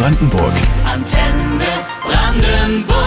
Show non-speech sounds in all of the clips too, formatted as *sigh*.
Brandenburg. Antenne Brandenburg.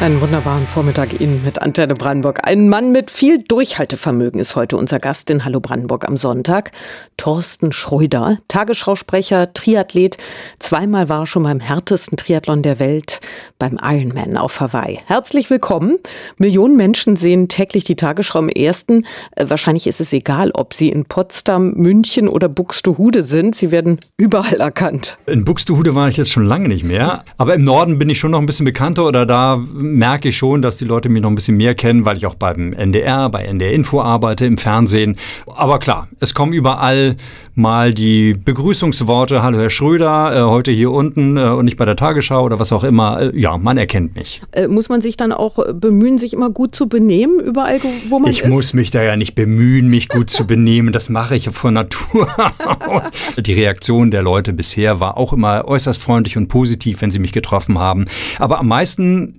Einen wunderbaren Vormittag Ihnen mit Antenne Brandenburg. Ein Mann mit viel Durchhaltevermögen ist heute unser Gast in Hallo Brandenburg am Sonntag. Thorsten Schröder, Tagesschausprecher, Triathlet. Zweimal war er schon beim härtesten Triathlon der Welt, beim Ironman auf Hawaii. Herzlich willkommen. Millionen Menschen sehen täglich die Tagesschau im ersten. Äh, wahrscheinlich ist es egal, ob sie in Potsdam, München oder Buxtehude sind. Sie werden überall erkannt. In Buxtehude war ich jetzt schon lange nicht mehr. Aber im Norden bin ich schon noch ein bisschen bekannter oder da merke ich schon, dass die Leute mich noch ein bisschen mehr kennen, weil ich auch beim NDR, bei NDR Info arbeite, im Fernsehen. Aber klar, es kommen überall mal die Begrüßungsworte, hallo Herr Schröder, äh, heute hier unten äh, und nicht bei der Tagesschau oder was auch immer. Äh, ja, man erkennt mich. Muss man sich dann auch bemühen, sich immer gut zu benehmen, überall, wo man ich ist? Ich muss mich da ja nicht bemühen, mich gut zu benehmen. Das mache ich von Natur *laughs* aus. Die Reaktion der Leute bisher war auch immer äußerst freundlich und positiv, wenn sie mich getroffen haben. Aber am meisten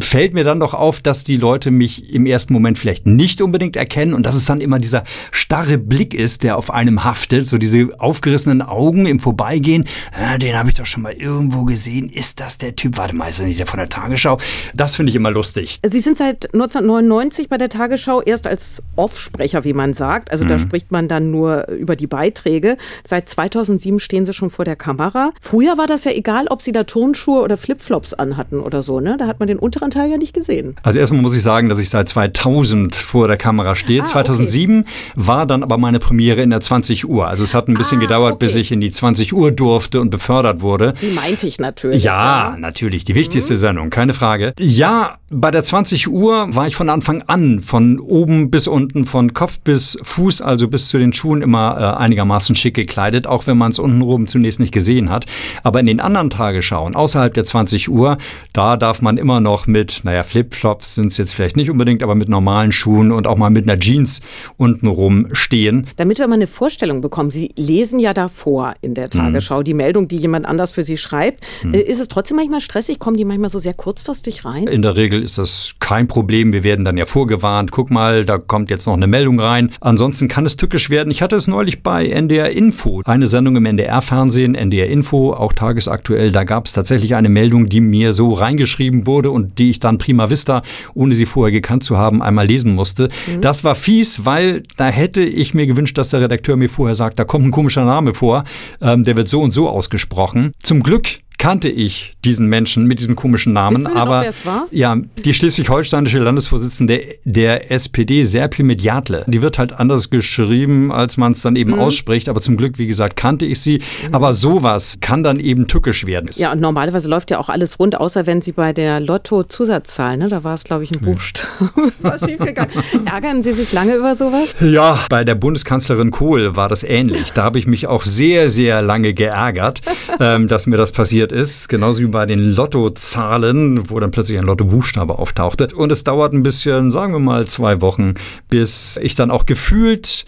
fällt mir dann doch auf, dass die Leute mich im ersten Moment vielleicht nicht unbedingt erkennen und dass es dann immer dieser starre Blick ist, der auf einem haftet, so diese aufgerissenen Augen im Vorbeigehen. Ja, den habe ich doch schon mal irgendwo gesehen. Ist das der Typ? Warte mal, ist er nicht der von der Tagesschau? Das finde ich immer lustig. Sie sind seit 1999 bei der Tagesschau erst als Offsprecher, wie man sagt. Also mhm. da spricht man dann nur über die Beiträge. Seit 2007 stehen Sie schon vor der Kamera. Früher war das ja egal, ob Sie da Turnschuhe oder Flipflops anhatten oder so. Ne? Da hat man den unteren Teil ja nicht gesehen. Also erstmal muss ich sagen, dass ich seit 2000 vor der Kamera stehe. Ah, 2007 okay. war dann aber meine Premiere in der 20 Uhr. Also es hat ein bisschen ah, gedauert, okay. bis ich in die 20 Uhr durfte und befördert wurde. Die meinte ich natürlich. Ja, ja. natürlich. Die wichtigste mhm. Sendung, keine Frage. Ja, bei der 20 Uhr war ich von Anfang an, von oben bis unten, von Kopf bis Fuß, also bis zu den Schuhen immer äh, einigermaßen schick gekleidet, auch wenn man es unten oben zunächst nicht gesehen hat. Aber in den anderen Tagesschauen, außerhalb der 20 Uhr, da darf man immer noch mit, naja, Flipflops sind es jetzt vielleicht nicht unbedingt, aber mit normalen Schuhen und auch mal mit einer Jeans untenrum stehen. Damit wir mal eine Vorstellung bekommen, Sie lesen ja davor in der Tagesschau hm. die Meldung, die jemand anders für Sie schreibt. Hm. Ist es trotzdem manchmal stressig? Kommen die manchmal so sehr kurzfristig rein? In der Regel ist das kein Problem. Wir werden dann ja vorgewarnt. Guck mal, da kommt jetzt noch eine Meldung rein. Ansonsten kann es tückisch werden. Ich hatte es neulich bei NDR Info, eine Sendung im NDR-Fernsehen, NDR Info, auch tagesaktuell. Da gab es tatsächlich eine Meldung, die mir so reingeschrieben wurde und die ich dann prima vista, ohne sie vorher gekannt zu haben, einmal lesen musste. Mhm. Das war fies, weil da hätte ich mir gewünscht, dass der Redakteur mir vorher sagt, da kommt ein komischer Name vor, ähm, der wird so und so ausgesprochen. Zum Glück kannte ich diesen Menschen mit diesem komischen Namen. Wissen aber noch, wer es war? ja, die schleswig-holsteinische Landesvorsitzende der SPD, Serpil Mediatle, die wird halt anders geschrieben, als man es dann eben mhm. ausspricht. Aber zum Glück, wie gesagt, kannte ich sie. Mhm. Aber sowas kann dann eben tückisch werden. Ja, und normalerweise läuft ja auch alles rund, außer wenn sie bei der Lotto-Zusatzzahl, ne, da war es, glaube ich, ein Buchstabe. *laughs* das war schiefgegangen. Ärgern Sie sich lange über sowas? Ja, bei der Bundeskanzlerin Kohl war das ähnlich. Da habe ich mich auch sehr, sehr lange geärgert, *laughs* ähm, dass mir das passiert ist, genauso wie bei den Lottozahlen, wo dann plötzlich ein Lottobuchstabe auftauchte. Und es dauert ein bisschen, sagen wir mal zwei Wochen, bis ich dann auch gefühlt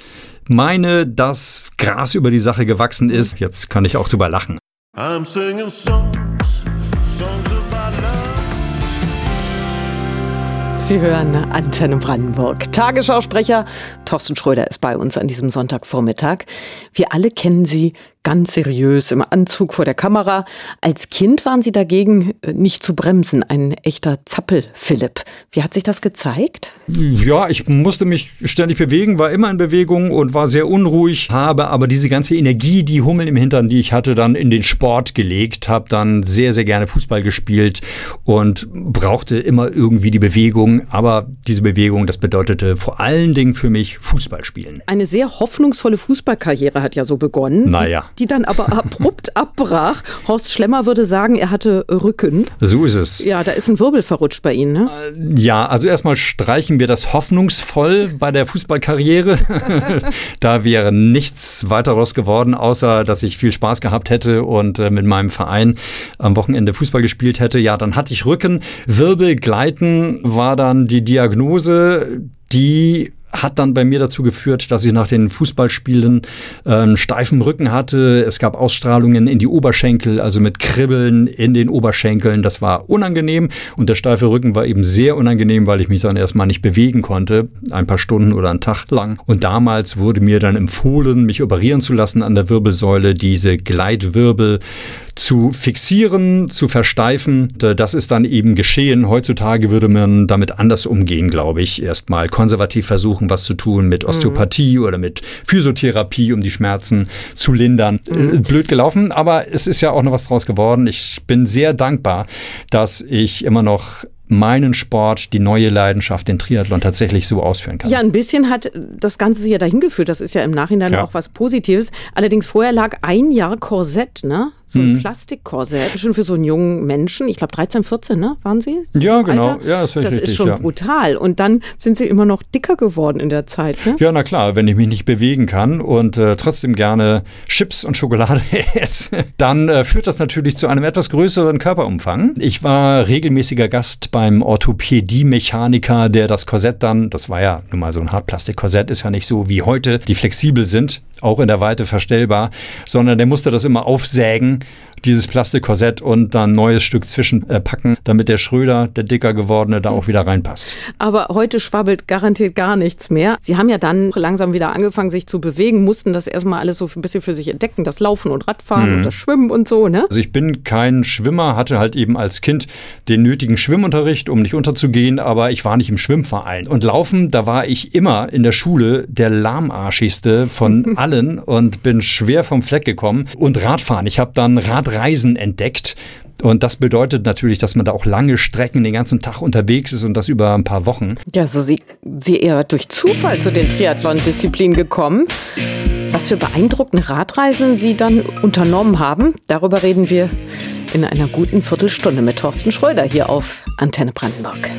meine, dass Gras über die Sache gewachsen ist. Jetzt kann ich auch drüber lachen. I'm singing songs, songs about love. Sie hören Antenne Brandenburg. Tagesschausprecher Thorsten Schröder ist bei uns an diesem Sonntagvormittag. Wir alle kennen Sie ganz seriös im Anzug vor der Kamera. Als Kind waren Sie dagegen äh, nicht zu bremsen, ein echter Zappel-Philipp. Wie hat sich das gezeigt? Ja, ich musste mich ständig bewegen, war immer in Bewegung und war sehr unruhig, habe aber diese ganze Energie, die Hummeln im Hintern, die ich hatte, dann in den Sport gelegt, habe dann sehr, sehr gerne Fußball gespielt und brauchte immer irgendwie die Bewegung. Aber diese Bewegung, das bedeutete vor allen Dingen für mich Fußball spielen. Eine sehr hoffnungsvolle Fußballkarriere hat ja so begonnen. Naja die dann aber abrupt *laughs* abbrach. Horst Schlemmer würde sagen, er hatte Rücken. So ist es. Ja, da ist ein Wirbel verrutscht bei Ihnen, ne? Äh, ja, also erstmal streichen wir das hoffnungsvoll bei der Fußballkarriere. *laughs* da wäre nichts weiteres geworden, außer dass ich viel Spaß gehabt hätte und äh, mit meinem Verein am Wochenende Fußball gespielt hätte. Ja, dann hatte ich Rücken. Wirbel gleiten war dann die Diagnose, die hat dann bei mir dazu geführt, dass ich nach den Fußballspielen ähm, steifen Rücken hatte. Es gab Ausstrahlungen in die Oberschenkel, also mit Kribbeln in den Oberschenkeln. Das war unangenehm und der steife Rücken war eben sehr unangenehm, weil ich mich dann erstmal nicht bewegen konnte, ein paar Stunden oder einen Tag lang. Und damals wurde mir dann empfohlen, mich operieren zu lassen an der Wirbelsäule, diese Gleitwirbel zu fixieren, zu versteifen. Das ist dann eben geschehen. Heutzutage würde man damit anders umgehen, glaube ich. Erstmal konservativ versuchen, was zu tun mit Osteopathie mhm. oder mit Physiotherapie, um die Schmerzen zu lindern. Mhm. Blöd gelaufen, aber es ist ja auch noch was draus geworden. Ich bin sehr dankbar, dass ich immer noch meinen Sport, die neue Leidenschaft, den Triathlon tatsächlich so ausführen kann. Ja, ein bisschen hat das Ganze sich ja dahin geführt. Das ist ja im Nachhinein ja. auch was Positives. Allerdings vorher lag ein Jahr Korsett, ne? So ein mhm. Plastikkorsett, schon für so einen jungen Menschen. Ich glaube 13, 14, ne? Waren Sie? Ja, genau. Alter? Ja, das, das richtig, ist schon ja. brutal. Und dann sind Sie immer noch dicker geworden in der Zeit, ne? Ja, na klar. Wenn ich mich nicht bewegen kann und äh, trotzdem gerne Chips und Schokolade *laughs* esse, dann äh, führt das natürlich zu einem etwas größeren Körperumfang. Ich war regelmäßiger Gast beim Orthopädie-Mechaniker, der das Korsett dann, das war ja nun mal so ein Hartplastikkorsett, ist ja nicht so wie heute, die flexibel sind, auch in der Weite verstellbar, sondern der musste das immer aufsägen dieses Plastikkorsett und dann ein neues Stück zwischenpacken, damit der Schröder, der dicker gewordene, da auch wieder reinpasst. Aber heute schwabbelt garantiert gar nichts mehr. Sie haben ja dann langsam wieder angefangen, sich zu bewegen, mussten das erstmal alles so ein bisschen für sich entdecken, das Laufen und Radfahren mhm. und das Schwimmen und so, ne? Also ich bin kein Schwimmer, hatte halt eben als Kind den nötigen Schwimmunterricht, um nicht unterzugehen, aber ich war nicht im Schwimmverein. Und Laufen, da war ich immer in der Schule der lahmarschigste von *laughs* allen und bin schwer vom Fleck gekommen. Und Radfahren, ich habe dann Rad Reisen entdeckt. Und das bedeutet natürlich, dass man da auch lange Strecken den ganzen Tag unterwegs ist und das über ein paar Wochen. Ja, so Sie, Sie eher durch Zufall zu den Triathlon-Disziplinen gekommen. Was für beeindruckende Radreisen Sie dann unternommen haben, darüber reden wir in einer guten Viertelstunde mit Thorsten Schröder hier auf Antenne Brandenburg.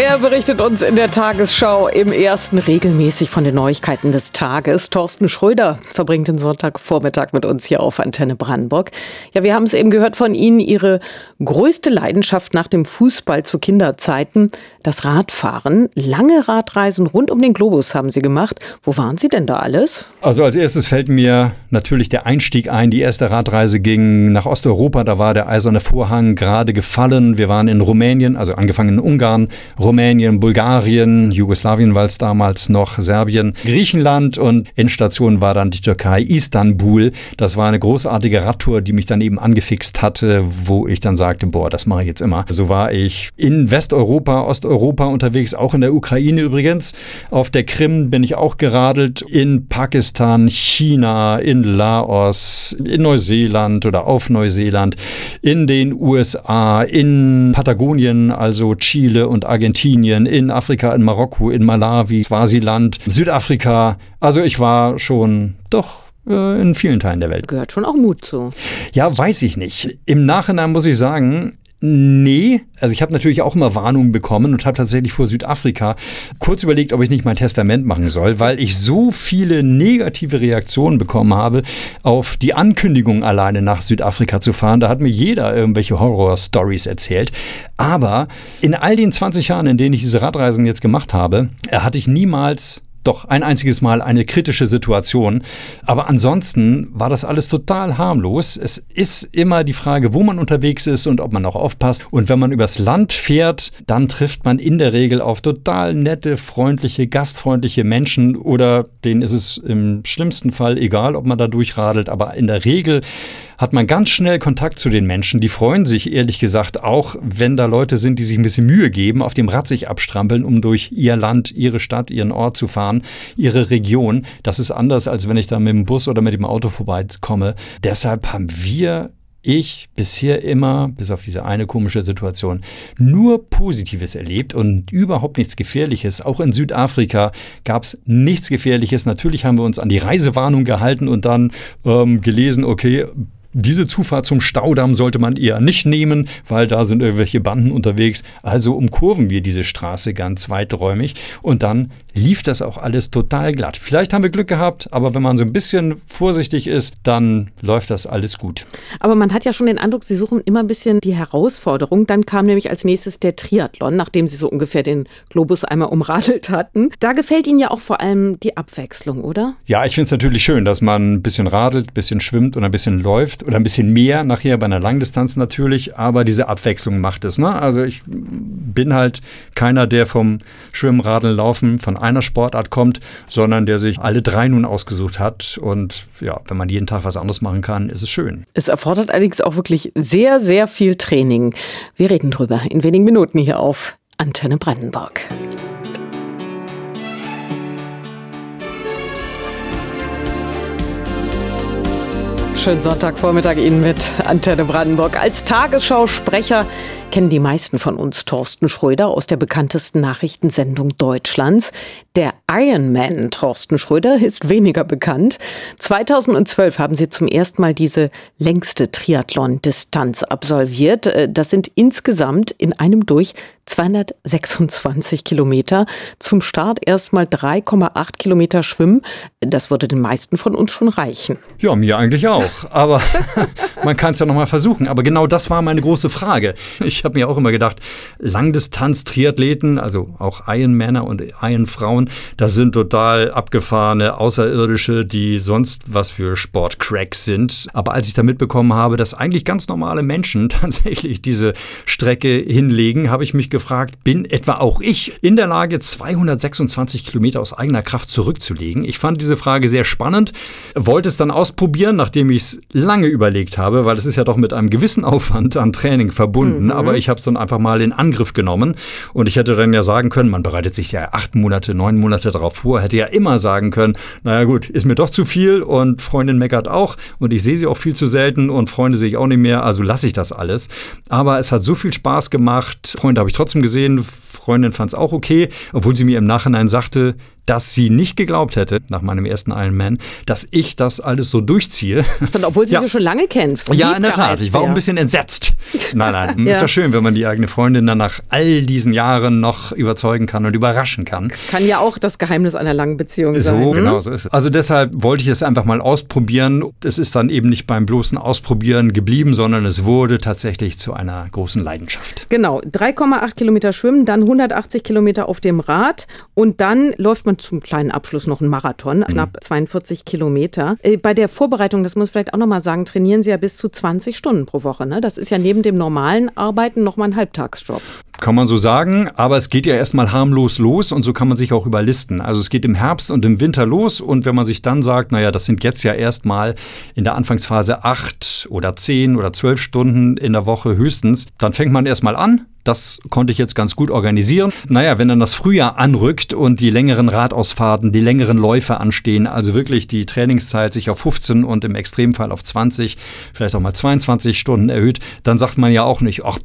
Er berichtet uns in der Tagesschau im ersten regelmäßig von den Neuigkeiten des Tages. Thorsten Schröder verbringt den Sonntagvormittag mit uns hier auf Antenne Brandenburg. Ja, wir haben es eben gehört von Ihnen, Ihre größte Leidenschaft nach dem Fußball zu Kinderzeiten, das Radfahren. Lange Radreisen rund um den Globus haben Sie gemacht. Wo waren Sie denn da alles? Also als erstes fällt mir natürlich der Einstieg ein. Die erste Radreise ging nach Osteuropa. Da war der eiserne Vorhang gerade gefallen. Wir waren in Rumänien, also angefangen in Ungarn, Rumänien, Bulgarien, Jugoslawien war es damals noch, Serbien, Griechenland und Endstation war dann die Türkei, Istanbul. Das war eine großartige Radtour, die mich dann eben angefixt hatte, wo ich dann sagte, boah, das mache ich jetzt immer. So war ich in Westeuropa, Osteuropa unterwegs, auch in der Ukraine übrigens. Auf der Krim bin ich auch geradelt, in Pakistan, China, in Laos, in Neuseeland oder auf Neuseeland, in den USA, in Patagonien, also Chile und Argentinien. Argentinien, in Afrika, in Marokko, in Malawi, Swasiland, Südafrika. Also ich war schon doch äh, in vielen Teilen der Welt. Gehört schon auch Mut zu. Ja, weiß ich nicht. Im Nachhinein muss ich sagen, Nee, also ich habe natürlich auch immer Warnungen bekommen und habe tatsächlich vor Südafrika kurz überlegt, ob ich nicht mein Testament machen soll, weil ich so viele negative Reaktionen bekommen habe auf die Ankündigung alleine nach Südafrika zu fahren. Da hat mir jeder irgendwelche Horror-Stories erzählt. Aber in all den 20 Jahren, in denen ich diese Radreisen jetzt gemacht habe, hatte ich niemals doch ein einziges Mal eine kritische Situation. Aber ansonsten war das alles total harmlos. Es ist immer die Frage, wo man unterwegs ist und ob man auch aufpasst. Und wenn man übers Land fährt, dann trifft man in der Regel auf total nette, freundliche, gastfreundliche Menschen oder denen ist es im schlimmsten Fall egal, ob man da durchradelt. Aber in der Regel hat man ganz schnell Kontakt zu den Menschen. Die freuen sich ehrlich gesagt auch, wenn da Leute sind, die sich ein bisschen Mühe geben, auf dem Rad sich abstrampeln, um durch ihr Land, ihre Stadt, ihren Ort zu fahren, ihre Region. Das ist anders, als wenn ich da mit dem Bus oder mit dem Auto vorbeikomme. Deshalb haben wir ich bisher immer, bis auf diese eine komische Situation, nur Positives erlebt und überhaupt nichts Gefährliches. Auch in Südafrika gab es nichts Gefährliches. Natürlich haben wir uns an die Reisewarnung gehalten und dann ähm, gelesen, okay, diese Zufahrt zum Staudamm sollte man eher nicht nehmen, weil da sind irgendwelche Banden unterwegs. Also umkurven wir diese Straße ganz weiträumig und dann lief das auch alles total glatt. Vielleicht haben wir Glück gehabt, aber wenn man so ein bisschen vorsichtig ist, dann läuft das alles gut. Aber man hat ja schon den Eindruck, Sie suchen immer ein bisschen die Herausforderung. Dann kam nämlich als nächstes der Triathlon, nachdem Sie so ungefähr den Globus einmal umradelt hatten. Da gefällt Ihnen ja auch vor allem die Abwechslung, oder? Ja, ich finde es natürlich schön, dass man ein bisschen radelt, ein bisschen schwimmt und ein bisschen läuft oder ein bisschen mehr nachher bei einer Langdistanz natürlich, aber diese Abwechslung macht es. Ne? Also ich bin halt keiner, der vom Schwimmen, Radeln, Laufen von einer Sportart kommt, sondern der sich alle drei nun ausgesucht hat. Und ja, wenn man jeden Tag was anderes machen kann, ist es schön. Es erfordert allerdings auch wirklich sehr, sehr viel Training. Wir reden drüber in wenigen Minuten hier auf Antenne Brandenburg. Schönen Sonntagvormittag Ihnen mit Antenne Brandenburg. Als Tagesschausprecher kennen die meisten von uns Thorsten Schröder aus der bekanntesten Nachrichtensendung Deutschlands. Der Ironman Thorsten Schröder ist weniger bekannt. 2012 haben sie zum ersten Mal diese längste Triathlon-Distanz absolviert. Äh, das sind insgesamt in einem durch 226 Kilometer. Zum Start erstmal 3,8 Kilometer schwimmen. Das würde den meisten von uns schon reichen. Ja, mir eigentlich auch. Aber *laughs* man kann es ja nochmal versuchen. Aber genau das war meine große Frage. Ich habe mir auch immer gedacht, Langdistanz-Triathleten, also auch Ironmänner und Ironfrauen, das sind total abgefahrene Außerirdische, die sonst was für Sportcracks sind. Aber als ich da mitbekommen habe, dass eigentlich ganz normale Menschen *laughs* tatsächlich diese Strecke hinlegen, habe ich mich gefragt, bin etwa auch ich in der Lage, 226 Kilometer aus eigener Kraft zurückzulegen? Ich fand diese Frage sehr spannend, wollte es dann ausprobieren, nachdem ich es lange überlegt habe, weil es ist ja doch mit einem gewissen Aufwand an Training verbunden. Mhm. Aber ich habe es dann einfach mal in Angriff genommen und ich hätte dann ja sagen können, man bereitet sich ja acht Monate, neun Monate darauf vor, hätte ja immer sagen können, naja gut, ist mir doch zu viel und Freundin meckert auch und ich sehe sie auch viel zu selten und Freunde sehe ich auch nicht mehr, also lasse ich das alles. Aber es hat so viel Spaß gemacht. Freunde habe ich trotzdem gesehen, Freundin fand es auch okay, obwohl sie mir im Nachhinein sagte, dass sie nicht geglaubt hätte, nach meinem ersten Ironman, dass ich das alles so durchziehe. Und obwohl sie ja. sie schon lange kennt. Ja, in der Tat. Ich war auch ein bisschen entsetzt. Nein, nein. *laughs* ja. Ist ja schön, wenn man die eigene Freundin dann nach all diesen Jahren noch überzeugen kann und überraschen kann. Kann ja auch das Geheimnis einer langen Beziehung so, sein. So, hm? genau so ist es. Also deshalb wollte ich es einfach mal ausprobieren. Es ist dann eben nicht beim bloßen Ausprobieren geblieben, sondern es wurde tatsächlich zu einer großen Leidenschaft. Genau. 3,8 Kilometer schwimmen, dann 180 Kilometer auf dem Rad und dann läuft man zum kleinen Abschluss noch einen Marathon, mhm. knapp 42 Kilometer. Äh, bei der Vorbereitung, das muss ich vielleicht auch nochmal sagen, trainieren Sie ja bis zu 20 Stunden pro Woche. Ne? Das ist ja neben dem normalen Arbeiten nochmal ein Halbtagsjob. Kann man so sagen, aber es geht ja erstmal harmlos los und so kann man sich auch überlisten. Also es geht im Herbst und im Winter los und wenn man sich dann sagt, naja, das sind jetzt ja erstmal in der Anfangsphase acht oder zehn oder zwölf Stunden in der Woche höchstens, dann fängt man erstmal an, das konnte ich jetzt ganz gut organisieren. Naja, wenn dann das Frühjahr anrückt und die längeren Radausfahrten, die längeren Läufe anstehen, also wirklich die Trainingszeit sich auf 15 und im Extremfall auf 20, vielleicht auch mal 22 Stunden erhöht, dann sagt man ja auch nicht, ach,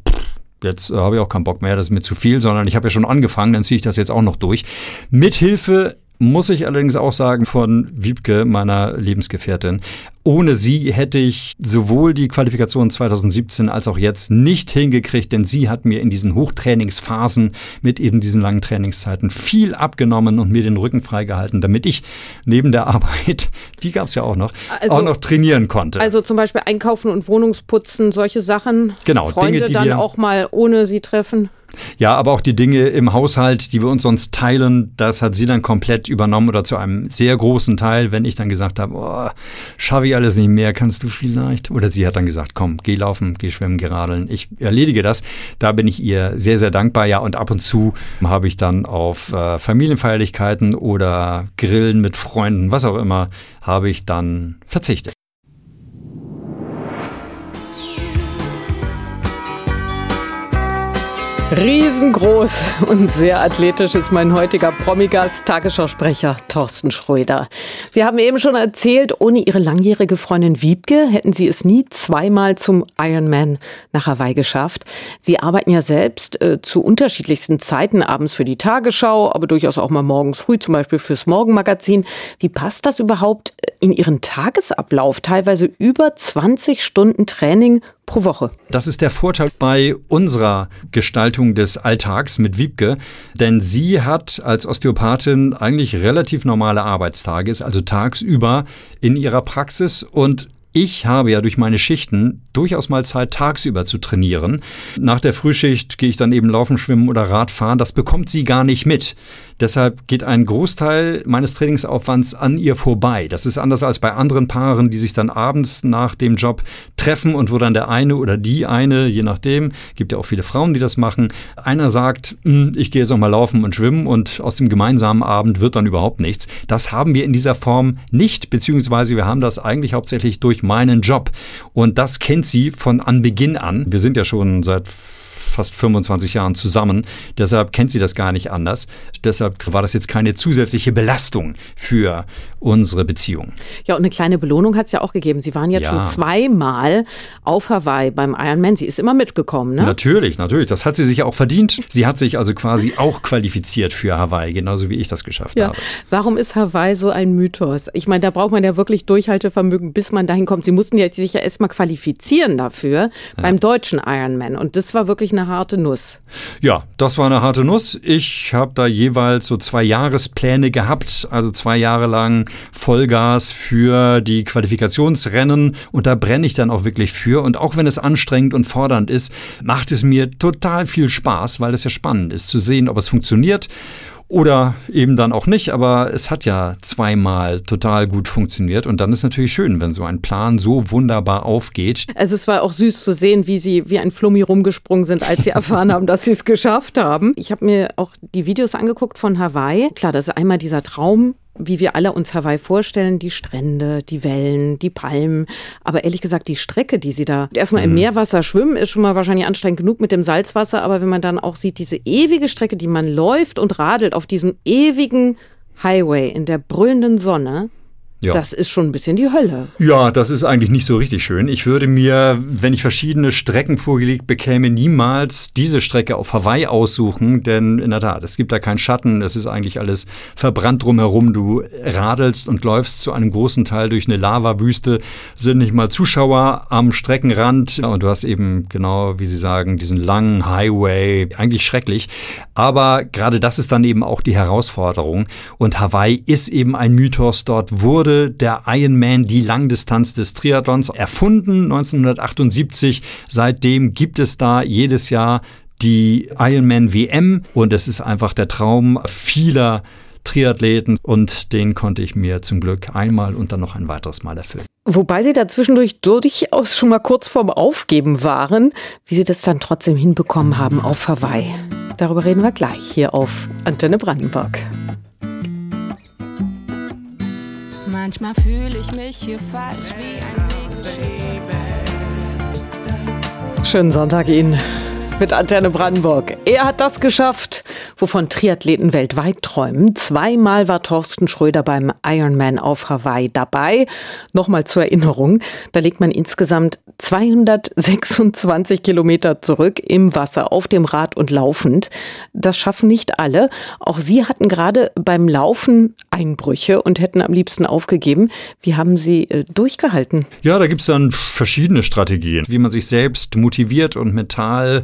jetzt äh, habe ich auch keinen Bock mehr, das ist mir zu viel, sondern ich habe ja schon angefangen, dann ziehe ich das jetzt auch noch durch. Mithilfe muss ich allerdings auch sagen von Wiebke, meiner Lebensgefährtin. Ohne sie hätte ich sowohl die Qualifikation 2017 als auch jetzt nicht hingekriegt, denn sie hat mir in diesen Hochtrainingsphasen mit eben diesen langen Trainingszeiten viel abgenommen und mir den Rücken freigehalten, damit ich neben der Arbeit, *laughs* die gab es ja auch noch, also, auch noch trainieren konnte. Also zum Beispiel Einkaufen und Wohnungsputzen, solche Sachen. Genau, Freunde Dinge, die dann auch mal ohne sie treffen. Ja, aber auch die Dinge im Haushalt, die wir uns sonst teilen, das hat sie dann komplett übernommen oder zu einem sehr großen Teil, wenn ich dann gesagt habe, oh, schaffe ich alles nicht mehr, kannst du vielleicht? Oder sie hat dann gesagt, komm, geh laufen, geh schwimmen, geh radeln, ich erledige das. Da bin ich ihr sehr, sehr dankbar. Ja, und ab und zu habe ich dann auf äh, Familienfeierlichkeiten oder Grillen mit Freunden, was auch immer, habe ich dann verzichtet. Riesengroß und sehr athletisch ist mein heutiger Promigast, Tagesschausprecher Thorsten Schröder. Sie haben eben schon erzählt, ohne Ihre langjährige Freundin Wiebke hätten Sie es nie zweimal zum Ironman nach Hawaii geschafft. Sie arbeiten ja selbst äh, zu unterschiedlichsten Zeiten abends für die Tagesschau, aber durchaus auch mal morgens früh, zum Beispiel fürs Morgenmagazin. Wie passt das überhaupt in Ihren Tagesablauf? Teilweise über 20 Stunden Training pro Woche. Das ist der Vorteil bei unserer Gestaltung des Alltags mit Wiebke, denn sie hat als Osteopathin eigentlich relativ normale Arbeitstage, ist also tagsüber in ihrer Praxis und ich habe ja durch meine Schichten durchaus mal Zeit, tagsüber zu trainieren. Nach der Frühschicht gehe ich dann eben laufen, schwimmen oder Radfahren. Das bekommt sie gar nicht mit. Deshalb geht ein Großteil meines Trainingsaufwands an ihr vorbei. Das ist anders als bei anderen Paaren, die sich dann abends nach dem Job treffen und wo dann der eine oder die eine, je nachdem, gibt ja auch viele Frauen, die das machen, einer sagt, hm, ich gehe jetzt auch mal laufen und schwimmen und aus dem gemeinsamen Abend wird dann überhaupt nichts. Das haben wir in dieser Form nicht, beziehungsweise wir haben das eigentlich hauptsächlich durch meinen Job. Und das kennt sie von Anbeginn an. Wir sind ja schon seit fast 25 Jahren zusammen. Deshalb kennt sie das gar nicht anders. Deshalb war das jetzt keine zusätzliche Belastung für unsere Beziehung. Ja, und eine kleine Belohnung hat es ja auch gegeben. Sie waren jetzt ja. schon zweimal auf Hawaii beim Ironman. Sie ist immer mitgekommen, ne? Natürlich, natürlich. Das hat sie sich auch verdient. Sie hat sich also quasi auch qualifiziert für Hawaii, genauso wie ich das geschafft ja. habe. Warum ist Hawaii so ein Mythos? Ich meine, da braucht man ja wirklich Durchhaltevermögen, bis man dahin kommt. Sie mussten ja sich ja erstmal qualifizieren dafür ja. beim deutschen Ironman. Und das war wirklich eine harte Nuss. Ja, das war eine harte Nuss. Ich habe da jeweils so zwei Jahrespläne gehabt, also zwei Jahre lang Vollgas für die Qualifikationsrennen und da brenne ich dann auch wirklich für. Und auch wenn es anstrengend und fordernd ist, macht es mir total viel Spaß, weil es ja spannend ist zu sehen, ob es funktioniert oder eben dann auch nicht, aber es hat ja zweimal total gut funktioniert und dann ist natürlich schön, wenn so ein Plan so wunderbar aufgeht. Also es war auch süß zu sehen, wie sie wie ein Flummi rumgesprungen sind, als sie *laughs* erfahren haben, dass sie es geschafft haben. Ich habe mir auch die Videos angeguckt von Hawaii. Klar, das ist einmal dieser Traum wie wir alle uns Hawaii vorstellen, die Strände, die Wellen, die Palmen. Aber ehrlich gesagt, die Strecke, die sie da erstmal im mhm. Meerwasser schwimmen, ist schon mal wahrscheinlich anstrengend genug mit dem Salzwasser. Aber wenn man dann auch sieht, diese ewige Strecke, die man läuft und radelt auf diesem ewigen Highway in der brüllenden Sonne, ja. Das ist schon ein bisschen die Hölle. Ja, das ist eigentlich nicht so richtig schön. Ich würde mir, wenn ich verschiedene Strecken vorgelegt bekäme, niemals diese Strecke auf Hawaii aussuchen, denn in der Tat, es gibt da keinen Schatten, es ist eigentlich alles verbrannt drumherum. Du radelst und läufst zu einem großen Teil durch eine Lavawüste, sind nicht mal Zuschauer am Streckenrand und du hast eben genau, wie sie sagen, diesen langen Highway, eigentlich schrecklich. Aber gerade das ist dann eben auch die Herausforderung und Hawaii ist eben ein Mythos. Dort wurde wurde der Ironman die Langdistanz des Triathlons erfunden, 1978. Seitdem gibt es da jedes Jahr die Ironman WM und es ist einfach der Traum vieler Triathleten und den konnte ich mir zum Glück einmal und dann noch ein weiteres Mal erfüllen. Wobei Sie da zwischendurch durchaus schon mal kurz vorm Aufgeben waren, wie Sie das dann trotzdem hinbekommen haben auf Hawaii. Darüber reden wir gleich hier auf Antenne Brandenburg. Manchmal fühle ich mich hier falsch wie ein Segelschiff. Schönen Sonntag Ihnen mit Antenne Brandenburg. Er hat das geschafft, wovon Triathleten weltweit träumen. Zweimal war Thorsten Schröder beim Ironman auf Hawaii dabei. Nochmal zur Erinnerung, da legt man insgesamt 226 Kilometer zurück im Wasser, auf dem Rad und laufend. Das schaffen nicht alle. Auch Sie hatten gerade beim Laufen Einbrüche und hätten am liebsten aufgegeben. Wie haben Sie äh, durchgehalten? Ja, da gibt es dann verschiedene Strategien, wie man sich selbst motiviert und mental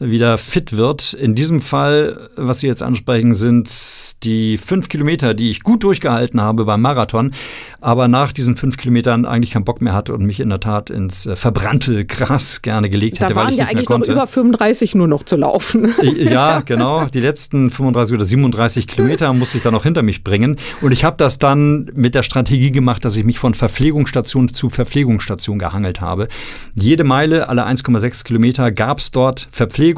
wieder fit wird. In diesem Fall, was Sie jetzt ansprechen, sind die fünf Kilometer, die ich gut durchgehalten habe beim Marathon, aber nach diesen fünf Kilometern eigentlich keinen Bock mehr hatte und mich in der Tat ins äh, verbrannte *laughs* Gras gerne gelegt hätte, da weil ich ja nicht eigentlich noch über 35 nur noch zu laufen. *laughs* Ja, *laughs* genau. Die letzten 35 oder 37 Kilometer musste ich dann noch hinter mich bringen. Und ich habe das dann mit der Strategie gemacht, dass ich mich von Verpflegungsstation zu Verpflegungsstation gehangelt habe. Jede Meile, alle 1,6 Kilometer gab es dort Verpflegung.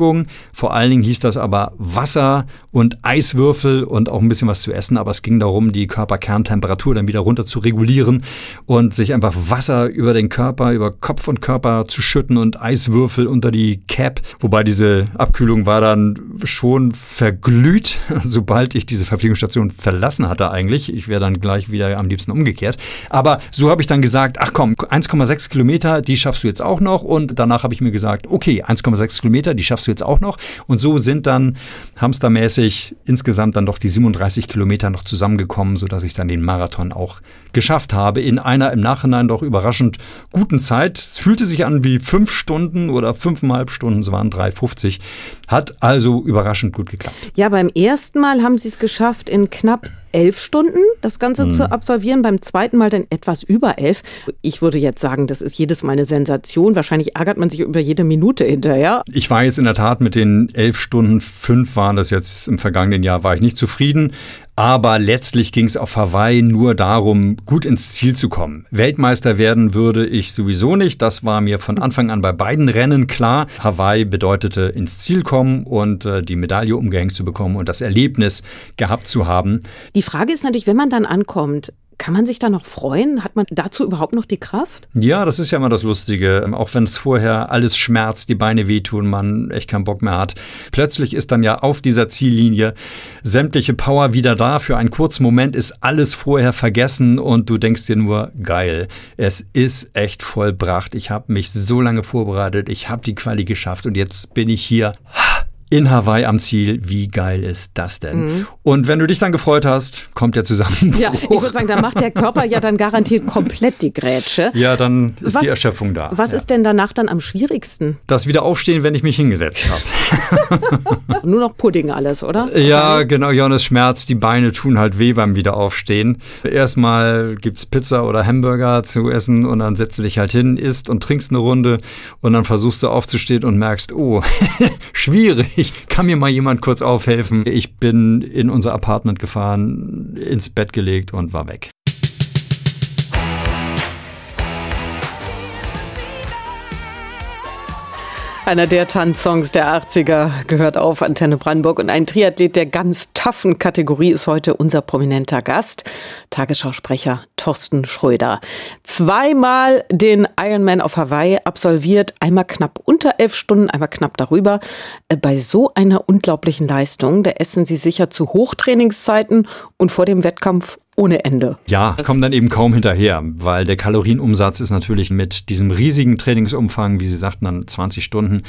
Vor allen Dingen hieß das aber Wasser und Eiswürfel und auch ein bisschen was zu essen. Aber es ging darum, die Körperkerntemperatur dann wieder runter zu regulieren und sich einfach Wasser über den Körper, über Kopf und Körper zu schütten und Eiswürfel unter die Cap. Wobei diese Abkühlung war dann schon verglüht, *laughs* sobald ich diese Verpflegungsstation verlassen hatte eigentlich. Ich wäre dann gleich wieder am liebsten umgekehrt. Aber so habe ich dann gesagt, ach komm, 1,6 Kilometer, die schaffst du jetzt auch noch. Und danach habe ich mir gesagt, okay, 1,6 Kilometer, die schaffst du jetzt auch noch. Und so sind dann hamstermäßig insgesamt dann doch die 37 Kilometer noch zusammengekommen, sodass ich dann den Marathon auch geschafft habe in einer im Nachhinein doch überraschend guten Zeit. Es fühlte sich an wie fünf Stunden oder fünfeinhalb Stunden, es waren 3,50. Hat also überraschend gut geklappt. Ja, beim ersten Mal haben Sie es geschafft in knapp elf Stunden, das Ganze mhm. zu absolvieren, beim zweiten Mal dann etwas über elf. Ich würde jetzt sagen, das ist jedes Mal eine Sensation. Wahrscheinlich ärgert man sich über jede Minute hinterher. Ich war jetzt in der Tat mit den elf Stunden, fünf waren das jetzt im vergangenen Jahr, war ich nicht zufrieden. Aber letztlich ging es auf Hawaii nur darum, gut ins Ziel zu kommen. Weltmeister werden würde ich sowieso nicht. Das war mir von Anfang an bei beiden Rennen klar. Hawaii bedeutete ins Ziel kommen und äh, die Medaille umgehängt zu bekommen und das Erlebnis gehabt zu haben. Die Frage ist natürlich, wenn man dann ankommt, kann man sich da noch freuen? Hat man dazu überhaupt noch die Kraft? Ja, das ist ja immer das Lustige. Auch wenn es vorher alles schmerzt, die Beine wehtun, man echt keinen Bock mehr hat. Plötzlich ist dann ja auf dieser Ziellinie sämtliche Power wieder da. Für einen kurzen Moment ist alles vorher vergessen und du denkst dir nur, geil, es ist echt vollbracht. Ich habe mich so lange vorbereitet, ich habe die Quali geschafft und jetzt bin ich hier in Hawaii am Ziel. Wie geil ist das denn? Mhm. Und wenn du dich dann gefreut hast, kommt der Zusammenbruch. Ja, ich würde sagen, da macht der Körper ja dann garantiert komplett die Grätsche. Ja, dann ist was, die Erschöpfung da. Was ja. ist denn danach dann am schwierigsten? Das Wiederaufstehen, wenn ich mich hingesetzt habe. *laughs* Nur noch Pudding alles, oder? Ja, genau. Ja, und es schmerzt. Die Beine tun halt weh beim Wiederaufstehen. Erstmal gibt es Pizza oder Hamburger zu essen und dann setzt du dich halt hin, isst und trinkst eine Runde und dann versuchst du aufzustehen und merkst, oh, *laughs* schwierig ich, kann mir mal jemand kurz aufhelfen? Ich bin in unser Apartment gefahren, ins Bett gelegt und war weg. Einer der Tanzsongs der 80er gehört auf Antenne Brandenburg und ein Triathlet der ganz taffen Kategorie ist heute unser prominenter Gast, Tagesschausprecher Thorsten Schröder. Zweimal den Ironman auf Hawaii absolviert, einmal knapp unter elf Stunden, einmal knapp darüber. Äh, bei so einer unglaublichen Leistung, da essen Sie sicher zu Hochtrainingszeiten und vor dem Wettkampf ohne Ende. Ja, ich komme dann eben kaum hinterher, weil der Kalorienumsatz ist natürlich mit diesem riesigen Trainingsumfang, wie Sie sagten, dann 20 Stunden.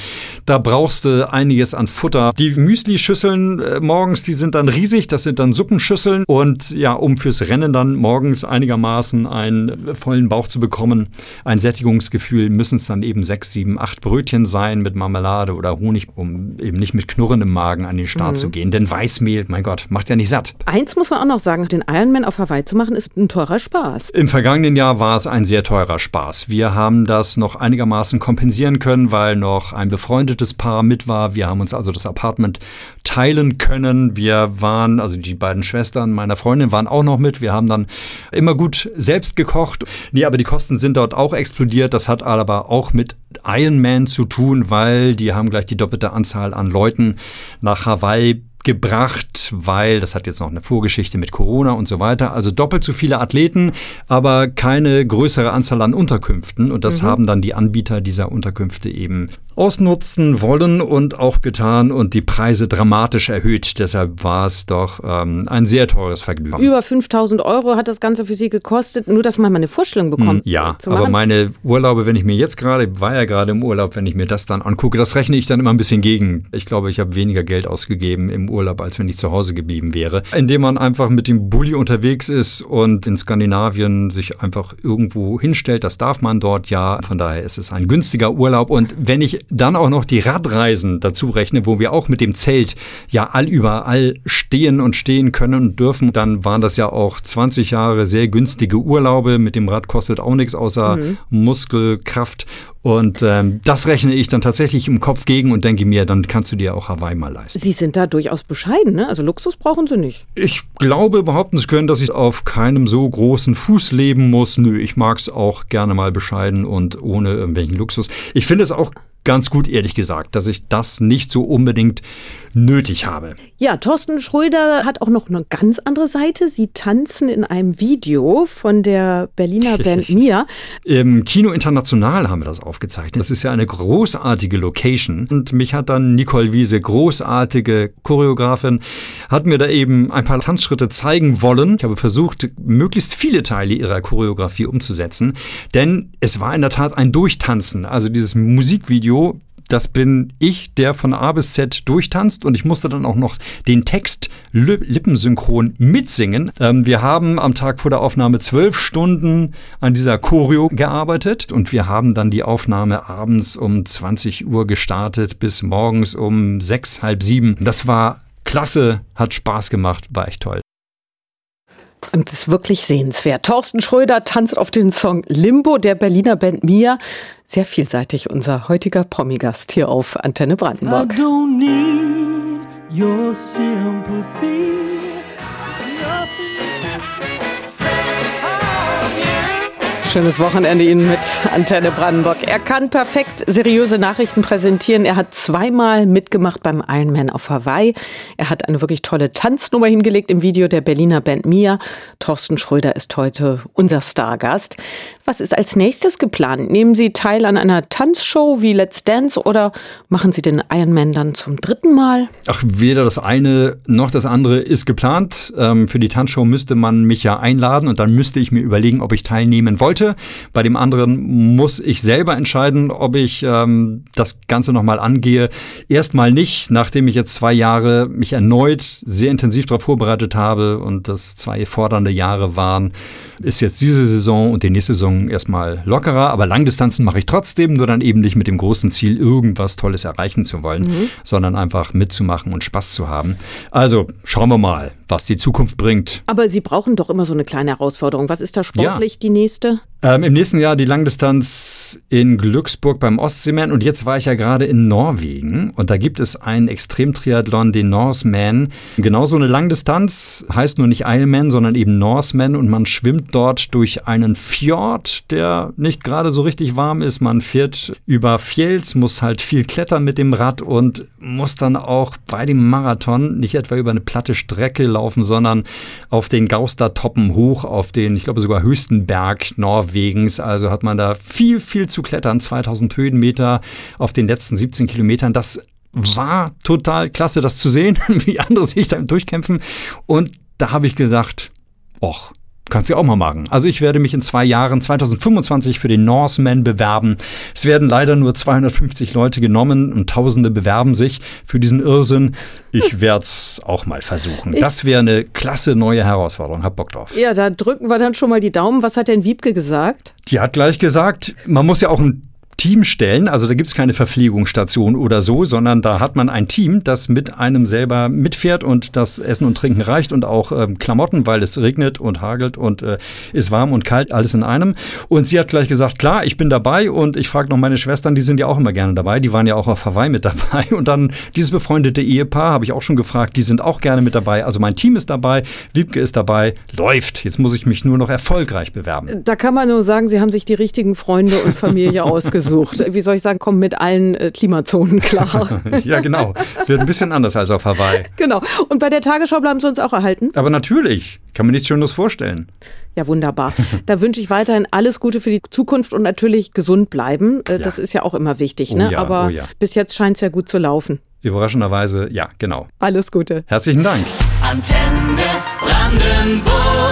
Da brauchst du einiges an Futter. Die Müsli-Schüsseln äh, morgens, die sind dann riesig, das sind dann Suppenschüsseln. Und ja, um fürs Rennen dann morgens einigermaßen einen vollen Bauch zu bekommen, ein Sättigungsgefühl, müssen es dann eben sechs, sieben, acht Brötchen sein mit Marmelade oder Honig, um eben nicht mit Knurren im Magen an den Start mhm. zu gehen. Denn Weißmehl, mein Gott, macht ja nicht satt. Eins muss man auch noch sagen, den Ironman auf auf Hawaii zu machen, ist ein teurer Spaß. Im vergangenen Jahr war es ein sehr teurer Spaß. Wir haben das noch einigermaßen kompensieren können, weil noch ein befreundetes Paar mit war. Wir haben uns also das Apartment teilen können. Wir waren, also die beiden Schwestern meiner Freundin waren auch noch mit. Wir haben dann immer gut selbst gekocht. Nee, aber die Kosten sind dort auch explodiert. Das hat aber auch mit Ironman zu tun, weil die haben gleich die doppelte Anzahl an Leuten nach Hawaii gebracht, weil das hat jetzt noch eine Vorgeschichte mit Corona und so weiter. Also doppelt so viele Athleten, aber keine größere Anzahl an Unterkünften. Und das mhm. haben dann die Anbieter dieser Unterkünfte eben ausnutzen wollen und auch getan und die Preise dramatisch erhöht. Deshalb war es doch ähm, ein sehr teures Vergnügen. Über 5000 Euro hat das Ganze für Sie gekostet, nur dass man mal eine Vorstellung bekommt. Hm, ja, aber meine Urlaube, wenn ich mir jetzt gerade, war ja gerade im Urlaub, wenn ich mir das dann angucke, das rechne ich dann immer ein bisschen gegen. Ich glaube, ich habe weniger Geld ausgegeben im Urlaub, als wenn ich zu Hause geblieben wäre. Indem man einfach mit dem Bulli unterwegs ist und in Skandinavien sich einfach irgendwo hinstellt, das darf man dort ja. Von daher ist es ein günstiger Urlaub und wenn ich dann auch noch die Radreisen dazu rechne, wo wir auch mit dem Zelt ja allüberall stehen und stehen können und dürfen, dann waren das ja auch 20 Jahre sehr günstige Urlaube. Mit dem Rad kostet auch nichts außer mhm. Muskelkraft. Und ähm, das rechne ich dann tatsächlich im Kopf gegen und denke mir, dann kannst du dir auch Hawaii mal leisten. Sie sind da durchaus bescheiden, ne? Also Luxus brauchen Sie nicht. Ich glaube, behaupten zu können, dass ich auf keinem so großen Fuß leben muss. Nö, ich mag es auch gerne mal bescheiden und ohne irgendwelchen Luxus. Ich finde es auch ganz gut, ehrlich gesagt, dass ich das nicht so unbedingt nötig habe. Ja, Thorsten Schröder hat auch noch eine ganz andere Seite. Sie tanzen in einem Video von der Berliner *laughs* Band Mia. Im Kino International haben wir das aufgezeichnet. Das ist ja eine großartige Location. Und mich hat dann Nicole Wiese, großartige Choreografin, hat mir da eben ein paar Tanzschritte zeigen wollen. Ich habe versucht, möglichst viele Teile ihrer Choreografie umzusetzen. Denn es war in der Tat ein Durchtanzen. Also dieses Musikvideo Video, das bin ich, der von A bis Z durchtanzt und ich musste dann auch noch den Text lippensynchron mitsingen. Ähm, wir haben am Tag vor der Aufnahme zwölf Stunden an dieser Choreo gearbeitet und wir haben dann die Aufnahme abends um 20 Uhr gestartet bis morgens um sechs, halb sieben. Das war klasse, hat Spaß gemacht, war echt toll. Und es ist wirklich sehenswert. Thorsten Schröder tanzt auf den Song Limbo der Berliner Band Mia. Sehr vielseitig unser heutiger Promigast hier auf Antenne Brandenburg. I don't need your sympathy. Schönes Wochenende Ihnen mit Antenne Brandenburg. Er kann perfekt seriöse Nachrichten präsentieren. Er hat zweimal mitgemacht beim Ironman auf Hawaii. Er hat eine wirklich tolle Tanznummer hingelegt im Video der Berliner Band Mia. Thorsten Schröder ist heute unser Stargast. Was ist als nächstes geplant? Nehmen Sie teil an einer Tanzshow wie Let's Dance oder machen Sie den Ironman dann zum dritten Mal? Ach, weder das eine noch das andere ist geplant. Ähm, für die Tanzshow müsste man mich ja einladen und dann müsste ich mir überlegen, ob ich teilnehmen wollte. Bei dem anderen muss ich selber entscheiden, ob ich ähm, das Ganze nochmal angehe. Erstmal nicht, nachdem ich jetzt zwei Jahre mich erneut sehr intensiv darauf vorbereitet habe und das zwei fordernde Jahre waren, ist jetzt diese Saison und die nächste Saison erstmal lockerer. Aber Langdistanzen mache ich trotzdem, nur dann eben nicht mit dem großen Ziel, irgendwas Tolles erreichen zu wollen, mhm. sondern einfach mitzumachen und Spaß zu haben. Also schauen wir mal, was die Zukunft bringt. Aber Sie brauchen doch immer so eine kleine Herausforderung. Was ist da sportlich ja. die nächste? Ähm, Im nächsten Jahr die Langdistanz in Glücksburg beim Ostseeman und jetzt war ich ja gerade in Norwegen und da gibt es einen Extremtriathlon, den Norseman. Genauso eine Langdistanz, heißt nur nicht Ironman, sondern eben Norseman und man schwimmt dort durch einen Fjord, der nicht gerade so richtig warm ist. Man fährt über Fjells, muss halt viel klettern mit dem Rad und muss dann auch bei dem Marathon nicht etwa über eine platte Strecke laufen, sondern auf den Gaustertoppen hoch, auf den, ich glaube sogar höchsten Berg Norwegens. Also hat man da viel, viel zu klettern, 2000 Höhenmeter auf den letzten 17 Kilometern. Das war total klasse, das zu sehen, *laughs* wie andere sich da durchkämpfen. Und da habe ich gesagt, och, Kannst du auch mal machen. Also ich werde mich in zwei Jahren, 2025, für den Norseman bewerben. Es werden leider nur 250 Leute genommen und Tausende bewerben sich für diesen Irrsinn. Ich *laughs* werde es auch mal versuchen. Das wäre eine klasse neue Herausforderung. Hab Bock drauf. Ja, da drücken wir dann schon mal die Daumen. Was hat denn Wiebke gesagt? Die hat gleich gesagt, man muss ja auch ein Team stellen. Also da gibt es keine Verpflegungsstation oder so, sondern da hat man ein Team, das mit einem selber mitfährt und das Essen und Trinken reicht und auch ähm, Klamotten, weil es regnet und hagelt und äh, ist warm und kalt, alles in einem. Und sie hat gleich gesagt, klar, ich bin dabei und ich frage noch meine Schwestern, die sind ja auch immer gerne dabei, die waren ja auch auf Hawaii mit dabei. Und dann dieses befreundete Ehepaar habe ich auch schon gefragt, die sind auch gerne mit dabei. Also mein Team ist dabei, Wiebke ist dabei, läuft. Jetzt muss ich mich nur noch erfolgreich bewerben. Da kann man nur sagen, sie haben sich die richtigen Freunde und Familie ausgesucht *laughs* versucht. Wie soll ich sagen, kommen mit allen äh, Klimazonen klar. *laughs* ja, genau. Wird ein bisschen anders als auf Hawaii. Genau. Und bei der Tagesschau bleiben Sie uns auch erhalten? Aber natürlich. Kann mir nichts Schöneres vorstellen. Ja, wunderbar. Da wünsche ich weiterhin alles Gute für die Zukunft und natürlich gesund bleiben. Äh, das ja. ist ja auch immer wichtig. Ne? Oh ja, Aber oh ja. bis jetzt scheint es ja gut zu laufen. Überraschenderweise, ja, genau. Alles Gute. Herzlichen Dank. Antenne Brandenburg.